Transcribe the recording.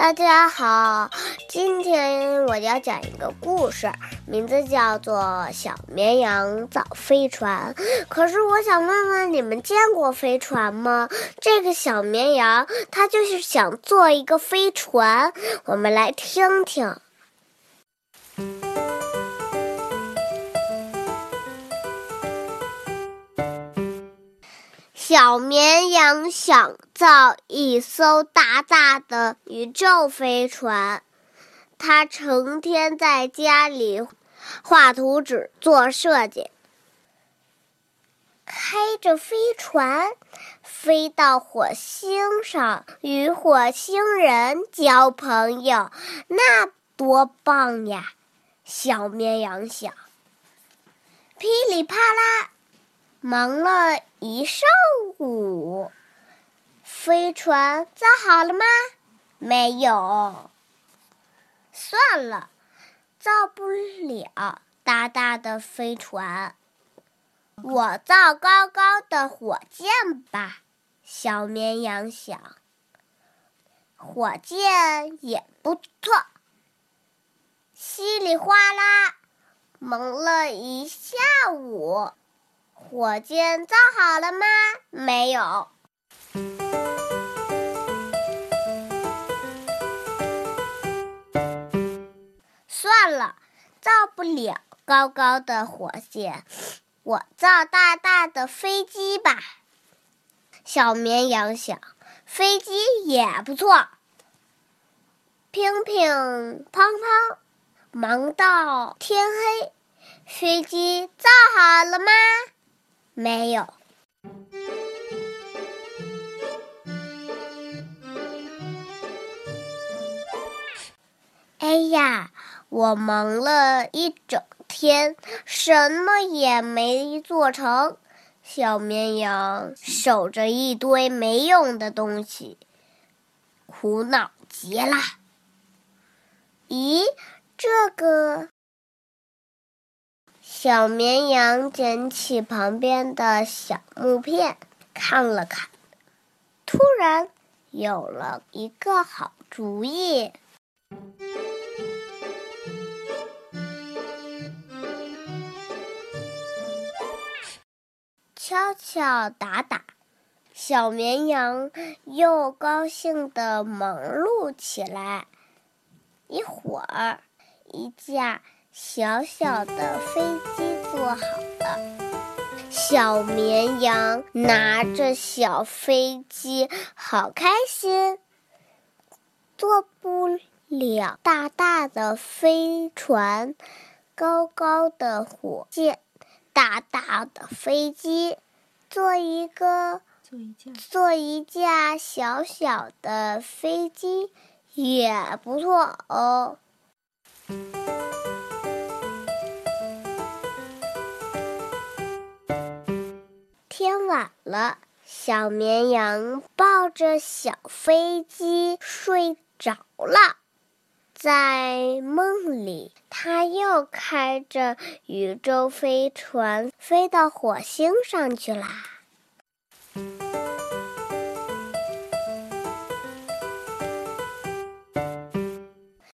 大家好，今天我要讲一个故事，名字叫做《小绵羊造飞船》。可是我想问问你们，见过飞船吗？这个小绵羊它就是想做一个飞船，我们来听听。小绵羊想造一艘大大的宇宙飞船，它成天在家里画图纸、做设计，开着飞船飞到火星上，与火星人交朋友，那多棒呀！小绵羊想，噼里啪啦。忙了一上午，飞船造好了吗？没有。算了，造不了大大的飞船，我造高高的火箭吧。小绵羊想，火箭也不错。稀里哗啦，忙了一下午。火箭造好了吗？没有。算了，造不了高高的火箭，我造大大的飞机吧。小绵羊想，飞机也不错。乒乒乓乓，忙到天黑，飞机造好了吗？没有。哎呀，我忙了一整天，什么也没做成。小绵羊守着一堆没用的东西，苦恼极了。咦，这个？小绵羊捡起旁边的小木片，看了看，突然有了一个好主意。敲敲打打，小绵羊又高兴地忙碌起来。一会儿，一架。小小的飞机做好了，小绵羊拿着小飞机，好开心。做不了大大的飞船，高高的火箭，大大的飞机，做一个做一架做一架小小的飞机也不错哦。晚了，小绵羊抱着小飞机睡着了。在梦里，它又开着宇宙飞船飞到火星上去了。